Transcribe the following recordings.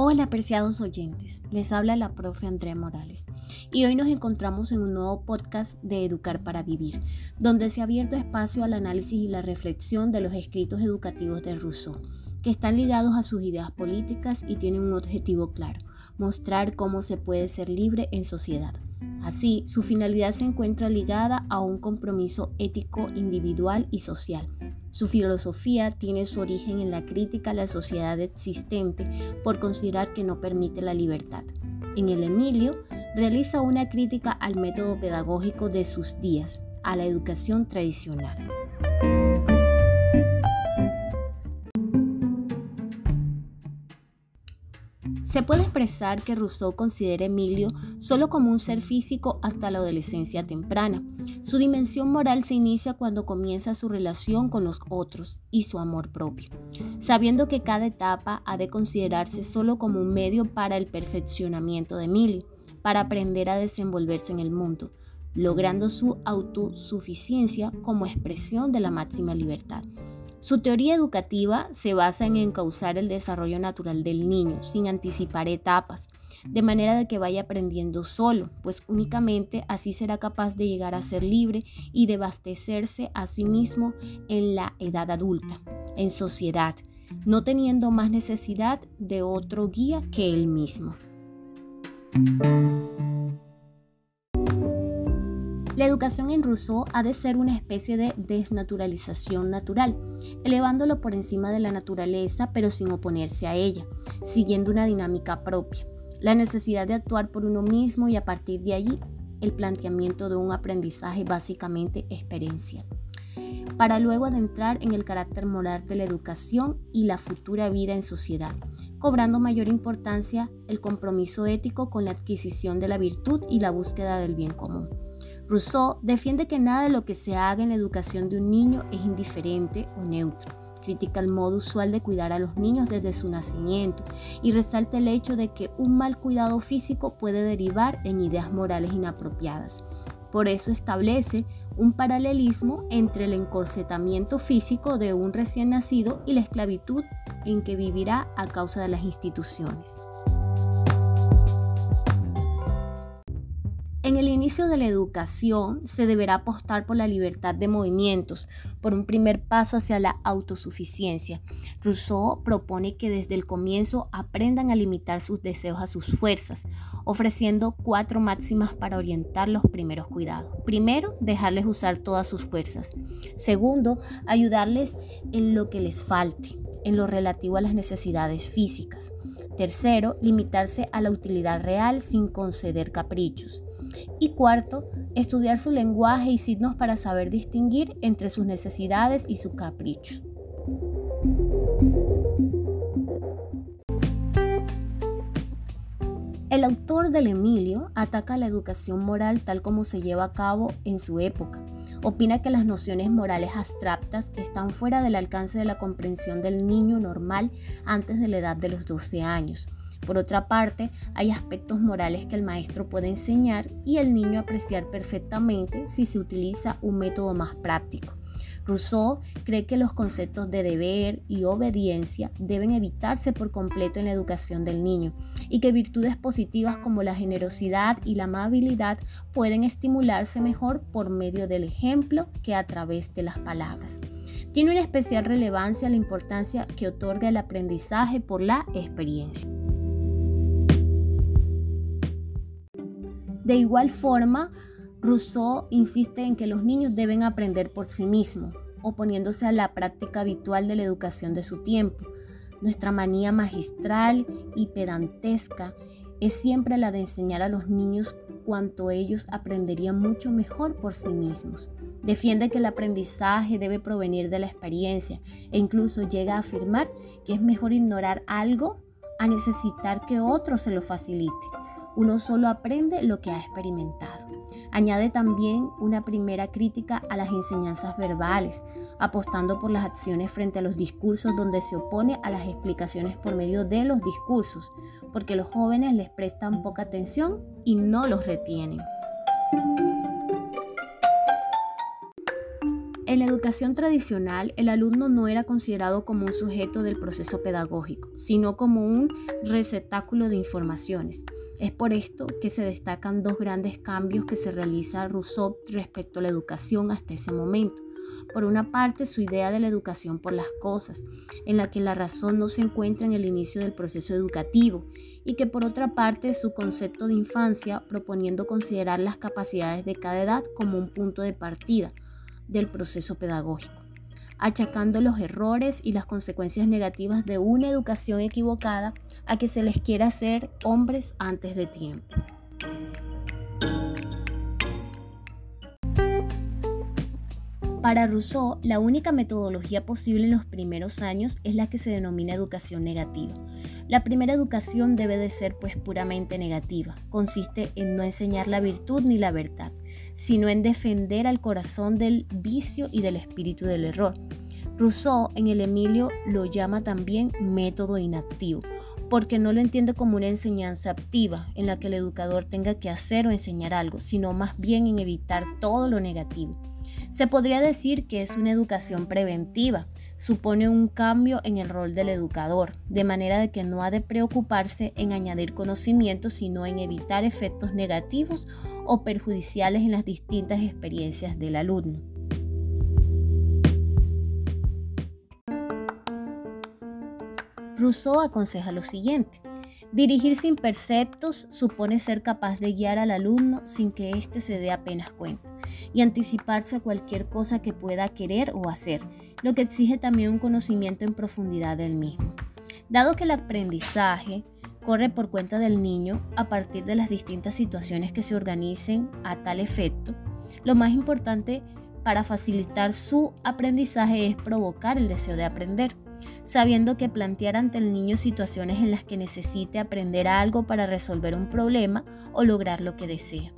Hola apreciados oyentes, les habla la profe Andrea Morales y hoy nos encontramos en un nuevo podcast de Educar para Vivir, donde se ha abierto espacio al análisis y la reflexión de los escritos educativos de Rousseau, que están ligados a sus ideas políticas y tienen un objetivo claro, mostrar cómo se puede ser libre en sociedad. Así, su finalidad se encuentra ligada a un compromiso ético individual y social. Su filosofía tiene su origen en la crítica a la sociedad existente por considerar que no permite la libertad. En el Emilio, realiza una crítica al método pedagógico de sus días, a la educación tradicional. Se puede expresar que Rousseau considera a Emilio solo como un ser físico hasta la adolescencia temprana. Su dimensión moral se inicia cuando comienza su relación con los otros y su amor propio, sabiendo que cada etapa ha de considerarse solo como un medio para el perfeccionamiento de Emilio, para aprender a desenvolverse en el mundo, logrando su autosuficiencia como expresión de la máxima libertad. Su teoría educativa se basa en encauzar el desarrollo natural del niño sin anticipar etapas, de manera de que vaya aprendiendo solo, pues únicamente así será capaz de llegar a ser libre y de abastecerse a sí mismo en la edad adulta, en sociedad, no teniendo más necesidad de otro guía que él mismo. La educación en Rousseau ha de ser una especie de desnaturalización natural, elevándolo por encima de la naturaleza pero sin oponerse a ella, siguiendo una dinámica propia. La necesidad de actuar por uno mismo y a partir de allí el planteamiento de un aprendizaje básicamente experiencial para luego adentrar en el carácter moral de la educación y la futura vida en sociedad, cobrando mayor importancia el compromiso ético con la adquisición de la virtud y la búsqueda del bien común. Rousseau defiende que nada de lo que se haga en la educación de un niño es indiferente o neutro. Critica el modo usual de cuidar a los niños desde su nacimiento y resalta el hecho de que un mal cuidado físico puede derivar en ideas morales inapropiadas. Por eso establece un paralelismo entre el encorsetamiento físico de un recién nacido y la esclavitud en que vivirá a causa de las instituciones. En el inicio de la educación se deberá apostar por la libertad de movimientos, por un primer paso hacia la autosuficiencia. Rousseau propone que desde el comienzo aprendan a limitar sus deseos a sus fuerzas, ofreciendo cuatro máximas para orientar los primeros cuidados. Primero, dejarles usar todas sus fuerzas. Segundo, ayudarles en lo que les falte, en lo relativo a las necesidades físicas. Tercero, limitarse a la utilidad real sin conceder caprichos. Y cuarto, estudiar su lenguaje y signos para saber distinguir entre sus necesidades y sus caprichos. El autor del Emilio ataca la educación moral tal como se lleva a cabo en su época. Opina que las nociones morales abstractas están fuera del alcance de la comprensión del niño normal antes de la edad de los 12 años por otra parte, hay aspectos morales que el maestro puede enseñar y el niño apreciar perfectamente si se utiliza un método más práctico. Rousseau cree que los conceptos de deber y obediencia deben evitarse por completo en la educación del niño y que virtudes positivas como la generosidad y la amabilidad pueden estimularse mejor por medio del ejemplo que a través de las palabras. Tiene una especial relevancia la importancia que otorga el aprendizaje por la experiencia. De igual forma, Rousseau insiste en que los niños deben aprender por sí mismos, oponiéndose a la práctica habitual de la educación de su tiempo. Nuestra manía magistral y pedantesca es siempre la de enseñar a los niños cuanto ellos aprenderían mucho mejor por sí mismos. Defiende que el aprendizaje debe provenir de la experiencia e incluso llega a afirmar que es mejor ignorar algo a necesitar que otro se lo facilite. Uno solo aprende lo que ha experimentado. Añade también una primera crítica a las enseñanzas verbales, apostando por las acciones frente a los discursos donde se opone a las explicaciones por medio de los discursos, porque los jóvenes les prestan poca atención y no los retienen. En la educación tradicional, el alumno no era considerado como un sujeto del proceso pedagógico, sino como un receptáculo de informaciones. Es por esto que se destacan dos grandes cambios que se realiza Rousseau respecto a la educación hasta ese momento. Por una parte, su idea de la educación por las cosas, en la que la razón no se encuentra en el inicio del proceso educativo, y que por otra parte, su concepto de infancia, proponiendo considerar las capacidades de cada edad como un punto de partida del proceso pedagógico, achacando los errores y las consecuencias negativas de una educación equivocada a que se les quiera hacer hombres antes de tiempo. Para Rousseau, la única metodología posible en los primeros años es la que se denomina educación negativa. La primera educación debe de ser pues puramente negativa. Consiste en no enseñar la virtud ni la verdad, sino en defender al corazón del vicio y del espíritu del error. Rousseau en el Emilio lo llama también método inactivo, porque no lo entiende como una enseñanza activa en la que el educador tenga que hacer o enseñar algo, sino más bien en evitar todo lo negativo. Se podría decir que es una educación preventiva, supone un cambio en el rol del educador, de manera de que no ha de preocuparse en añadir conocimientos, sino en evitar efectos negativos o perjudiciales en las distintas experiencias del alumno. Rousseau aconseja lo siguiente. Dirigir sin perceptos supone ser capaz de guiar al alumno sin que éste se dé apenas cuenta y anticiparse a cualquier cosa que pueda querer o hacer, lo que exige también un conocimiento en profundidad del mismo. Dado que el aprendizaje corre por cuenta del niño a partir de las distintas situaciones que se organicen a tal efecto, lo más importante para facilitar su aprendizaje es provocar el deseo de aprender sabiendo que plantear ante el niño situaciones en las que necesite aprender algo para resolver un problema o lograr lo que desea.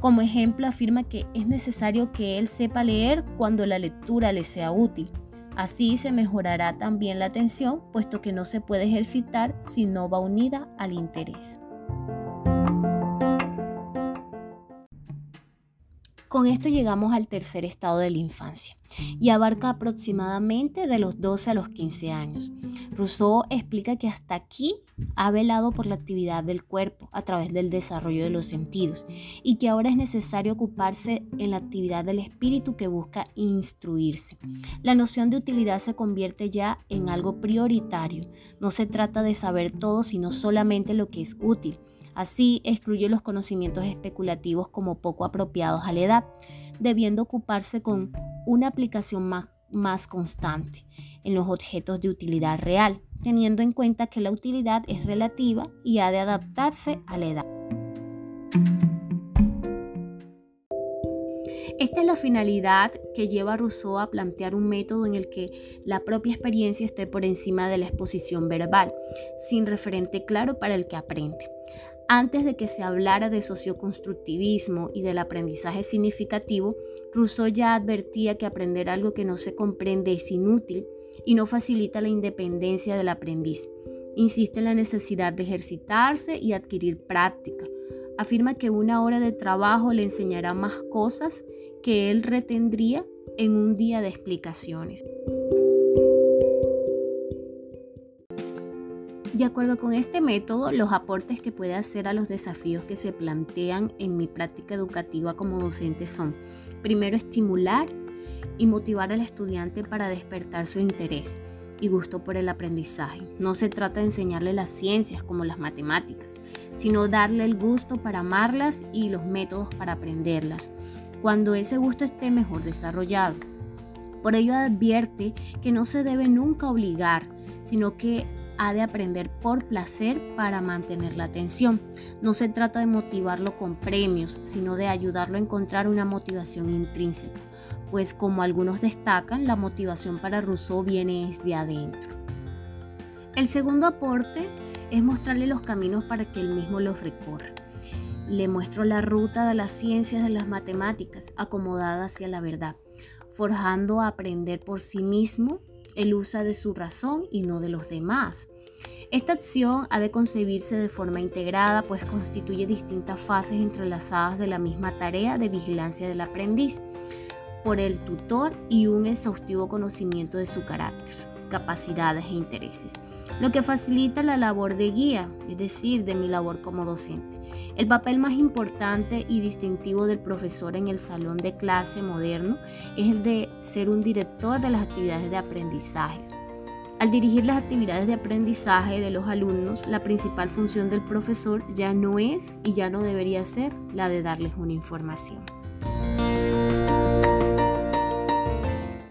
Como ejemplo, afirma que es necesario que él sepa leer cuando la lectura le sea útil. Así se mejorará también la atención, puesto que no se puede ejercitar si no va unida al interés. Con esto llegamos al tercer estado de la infancia y abarca aproximadamente de los 12 a los 15 años. Rousseau explica que hasta aquí ha velado por la actividad del cuerpo a través del desarrollo de los sentidos y que ahora es necesario ocuparse en la actividad del espíritu que busca instruirse. La noción de utilidad se convierte ya en algo prioritario. No se trata de saber todo, sino solamente lo que es útil Así excluye los conocimientos especulativos como poco apropiados a la edad, debiendo ocuparse con una aplicación más, más constante en los objetos de utilidad real, teniendo en cuenta que la utilidad es relativa y ha de adaptarse a la edad. Esta es la finalidad que lleva Rousseau a plantear un método en el que la propia experiencia esté por encima de la exposición verbal, sin referente claro para el que aprende. Antes de que se hablara de socioconstructivismo y del aprendizaje significativo, Rousseau ya advertía que aprender algo que no se comprende es inútil y no facilita la independencia del aprendiz. Insiste en la necesidad de ejercitarse y adquirir práctica. Afirma que una hora de trabajo le enseñará más cosas que él retendría en un día de explicaciones. De acuerdo con este método, los aportes que puede hacer a los desafíos que se plantean en mi práctica educativa como docente son, primero, estimular y motivar al estudiante para despertar su interés y gusto por el aprendizaje. No se trata de enseñarle las ciencias como las matemáticas, sino darle el gusto para amarlas y los métodos para aprenderlas, cuando ese gusto esté mejor desarrollado. Por ello advierte que no se debe nunca obligar, sino que ha de aprender por placer para mantener la atención. No se trata de motivarlo con premios, sino de ayudarlo a encontrar una motivación intrínseca, pues como algunos destacan, la motivación para Rousseau viene desde adentro. El segundo aporte es mostrarle los caminos para que él mismo los recorra. Le muestro la ruta de las ciencias de las matemáticas acomodada hacia la verdad, forjando a aprender por sí mismo él usa de su razón y no de los demás. Esta acción ha de concebirse de forma integrada, pues constituye distintas fases entrelazadas de la misma tarea de vigilancia del aprendiz. por el tutor y un exhaustivo conocimiento de su carácter, capacidades e intereses, lo que facilita la labor de guía, es decir, de mi labor como docente. El papel más importante y distintivo del profesor en el salón de clase moderno es el de ser un director de las actividades de aprendizajes. Al dirigir las actividades de aprendizaje de los alumnos, la principal función del profesor ya no es y ya no debería ser la de darles una información.